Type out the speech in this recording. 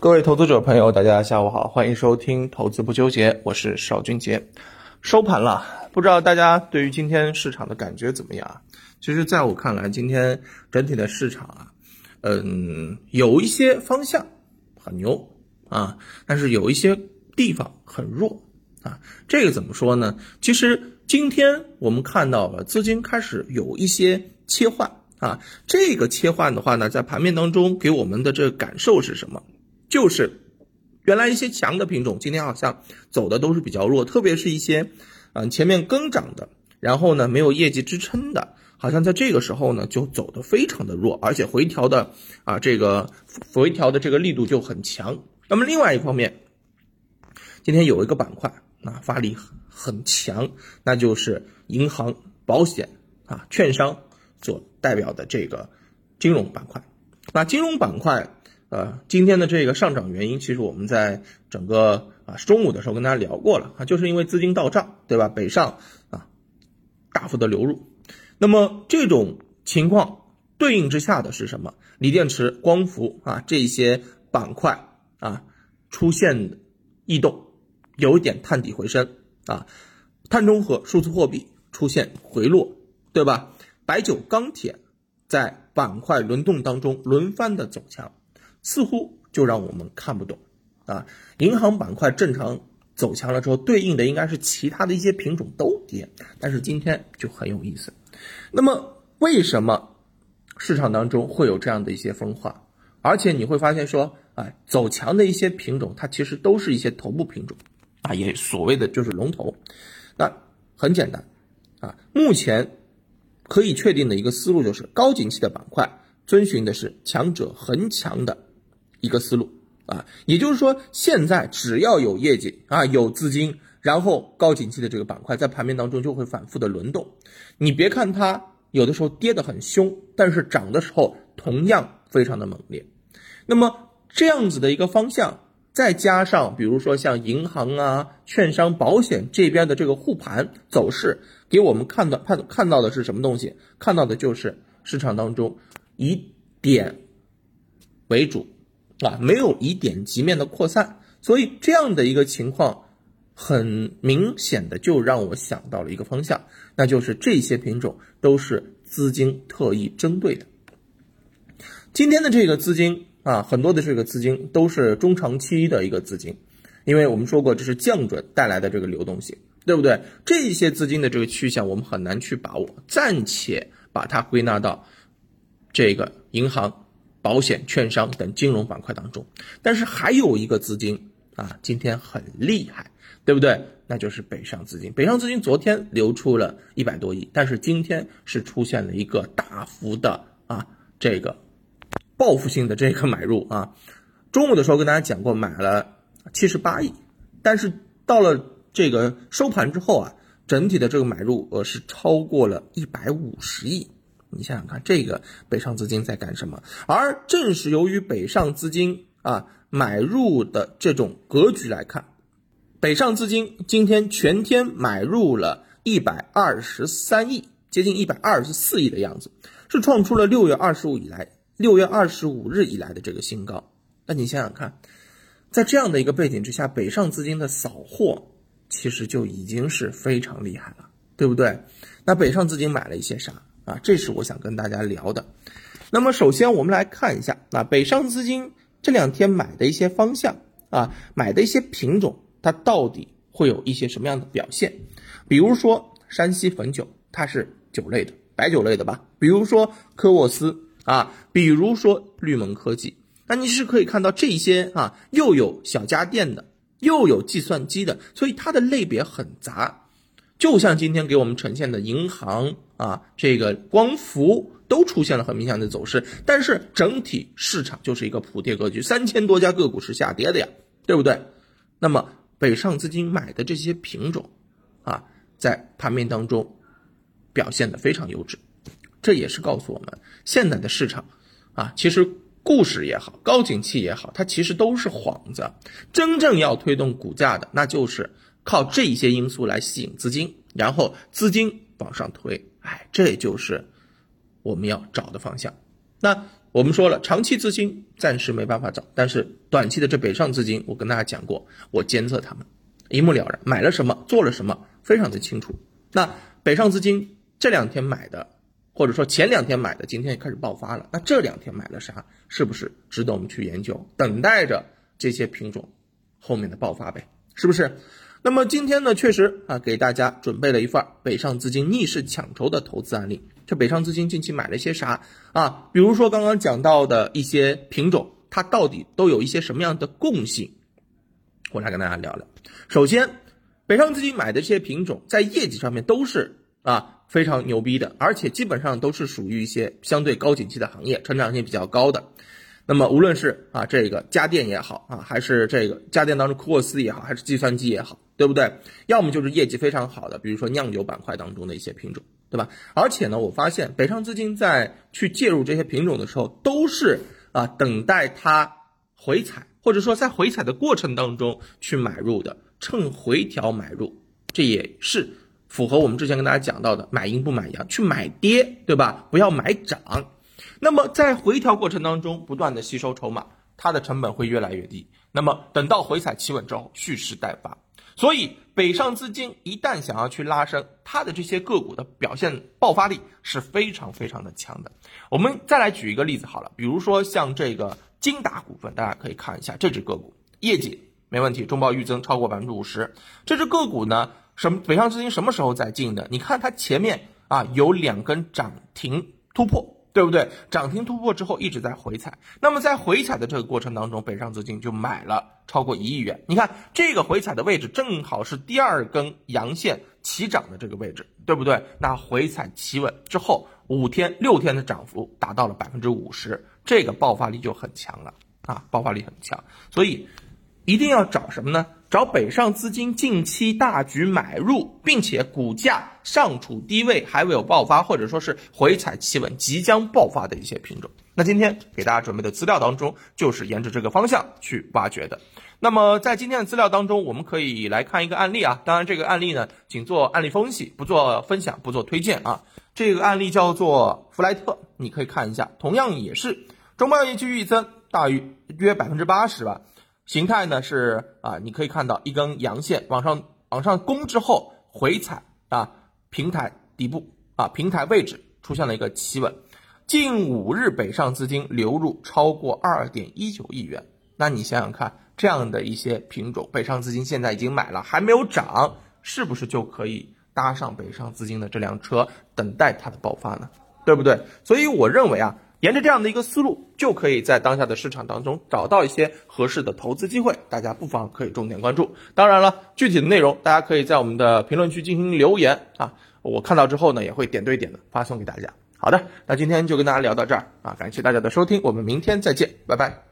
各位投资者朋友，大家下午好，欢迎收听《投资不纠结》，我是邵俊杰。收盘了，不知道大家对于今天市场的感觉怎么样啊？其实，在我看来，今天整体的市场啊，嗯，有一些方向很牛啊，但是有一些地方很弱啊。这个怎么说呢？其实今天我们看到了资金开始有一些切换。啊，这个切换的话呢，在盘面当中给我们的这个感受是什么？就是原来一些强的品种，今天好像走的都是比较弱，特别是一些，嗯，前面跟涨的，然后呢没有业绩支撑的，好像在这个时候呢就走的非常的弱，而且回调的啊这个回调的这个力度就很强。那么另外一方面，今天有一个板块啊发力很强，那就是银行、保险啊、券商。所代表的这个金融板块，那金融板块，呃，今天的这个上涨原因，其实我们在整个啊中午的时候跟大家聊过了啊，就是因为资金到账，对吧？北上啊，大幅的流入，那么这种情况对应之下的是什么？锂电池、光伏啊这些板块啊出现异动，有一点探底回升啊，碳中和、数字货币出现回落，对吧？白酒、钢铁在板块轮动当中轮番的走强，似乎就让我们看不懂啊。银行板块正常走强了之后，对应的应该是其他的一些品种都跌，但是今天就很有意思。那么为什么市场当中会有这样的一些分化？而且你会发现说，哎，走强的一些品种，它其实都是一些头部品种啊，也所谓的就是龙头。那很简单啊，目前。可以确定的一个思路就是，高景气的板块遵循的是强者恒强的一个思路啊，也就是说，现在只要有业绩啊，有资金，然后高景气的这个板块在盘面当中就会反复的轮动。你别看它有的时候跌得很凶，但是涨的时候同样非常的猛烈。那么这样子的一个方向。再加上，比如说像银行啊、券商、保险这边的这个护盘走势，给我们看到看看到的是什么东西？看到的就是市场当中以点为主啊，没有以点及面的扩散，所以这样的一个情况，很明显的就让我想到了一个方向，那就是这些品种都是资金特意针对的。今天的这个资金。啊，很多的这个资金都是中长期的一个资金，因为我们说过这是降准带来的这个流动性，对不对？这些资金的这个趋向我们很难去把握，暂且把它归纳到这个银行、保险、券商等金融板块当中。但是还有一个资金啊，今天很厉害，对不对？那就是北上资金。北上资金昨天流出了一百多亿，但是今天是出现了一个大幅的啊这个。报复性的这个买入啊，中午的时候跟大家讲过，买了七十八亿，但是到了这个收盘之后啊，整体的这个买入额是超过了一百五十亿。你想想看，这个北上资金在干什么？而正是由于北上资金啊买入的这种格局来看，北上资金今天全天买入了一百二十三亿，接近一百二十四亿的样子，是创出了六月二十五以来。六月二十五日以来的这个新高，那你想想看，在这样的一个背景之下，北上资金的扫货其实就已经是非常厉害了，对不对？那北上资金买了一些啥啊？这是我想跟大家聊的。那么首先我们来看一下，啊，北上资金这两天买的一些方向啊，买的一些品种，它到底会有一些什么样的表现？比如说山西汾酒，它是酒类的，白酒类的吧？比如说科沃斯。啊，比如说绿盟科技，那你是可以看到这些啊，又有小家电的，又有计算机的，所以它的类别很杂。就像今天给我们呈现的银行啊，这个光伏都出现了很明显的走势，但是整体市场就是一个普跌格局，三千多家个股是下跌的呀，对不对？那么北上资金买的这些品种啊，在盘面当中表现的非常优质。这也是告诉我们，现在的市场，啊，其实故事也好，高景气也好，它其实都是幌子。真正要推动股价的，那就是靠这些因素来吸引资金，然后资金往上推。哎，这就是我们要找的方向。那我们说了，长期资金暂时没办法找，但是短期的这北上资金，我跟大家讲过，我监测他们一目了然，买了什么，做了什么，非常的清楚。那北上资金这两天买的，或者说前两天买的，今天也开始爆发了。那这两天买了啥？是不是值得我们去研究？等待着这些品种后面的爆发呗，是不是？那么今天呢，确实啊，给大家准备了一份北上资金逆势抢筹的投资案例。这北上资金近期买了些啥啊？比如说刚刚讲到的一些品种，它到底都有一些什么样的共性？我来跟大家聊聊。首先，北上资金买的这些品种，在业绩上面都是啊非常牛逼的，而且基本上都是属于一些相对高景气的行业，成长性比较高的。那么无论是啊这个家电也好啊，还是这个家电当中库沃斯也好，还是计算机也好，对不对？要么就是业绩非常好的，比如说酿酒板块当中的一些品种。对吧？而且呢，我发现北上资金在去介入这些品种的时候，都是啊等待它回踩，或者说在回踩的过程当中去买入的，趁回调买入，这也是符合我们之前跟大家讲到的买阴不买阳，去买跌，对吧？不要买涨。那么在回调过程当中不断的吸收筹码，它的成本会越来越低。那么等到回踩企稳之后，蓄势待发。所以，北上资金一旦想要去拉升，它的这些个股的表现爆发力是非常非常的强的。我们再来举一个例子好了，比如说像这个金达股份，大家可以看一下这只个股，业绩没问题，中报预增超过百分之五十。这只个股呢，什么北上资金什么时候在进的？你看它前面啊有两根涨停突破。对不对？涨停突破之后一直在回踩，那么在回踩的这个过程当中，北上资金就买了超过一亿元。你看这个回踩的位置正好是第二根阳线起涨的这个位置，对不对？那回踩企稳之后，五天六天的涨幅达到了百分之五十，这个爆发力就很强了啊，爆发力很强，所以一定要找什么呢？找北上资金近期大举买入，并且股价尚处低位，还未有爆发，或者说是回踩企稳，即将爆发的一些品种。那今天给大家准备的资料当中，就是沿着这个方向去挖掘的。那么在今天的资料当中，我们可以来看一个案例啊，当然这个案例呢，仅做案例分析，不做分享，不做推荐啊。这个案例叫做弗莱特，你可以看一下，同样也是中报业绩预增大于约百分之八十吧。形态呢是啊，你可以看到一根阳线往上往上攻之后回踩啊，平台底部啊，平台位置出现了一个企稳，近五日北上资金流入超过二点一九亿元。那你想想看，这样的一些品种，北上资金现在已经买了，还没有涨，是不是就可以搭上北上资金的这辆车，等待它的爆发呢？对不对？所以我认为啊。沿着这样的一个思路，就可以在当下的市场当中找到一些合适的投资机会，大家不妨可以重点关注。当然了，具体的内容大家可以在我们的评论区进行留言啊，我看到之后呢，也会点对点的发送给大家。好的，那今天就跟大家聊到这儿啊，感谢大家的收听，我们明天再见，拜拜。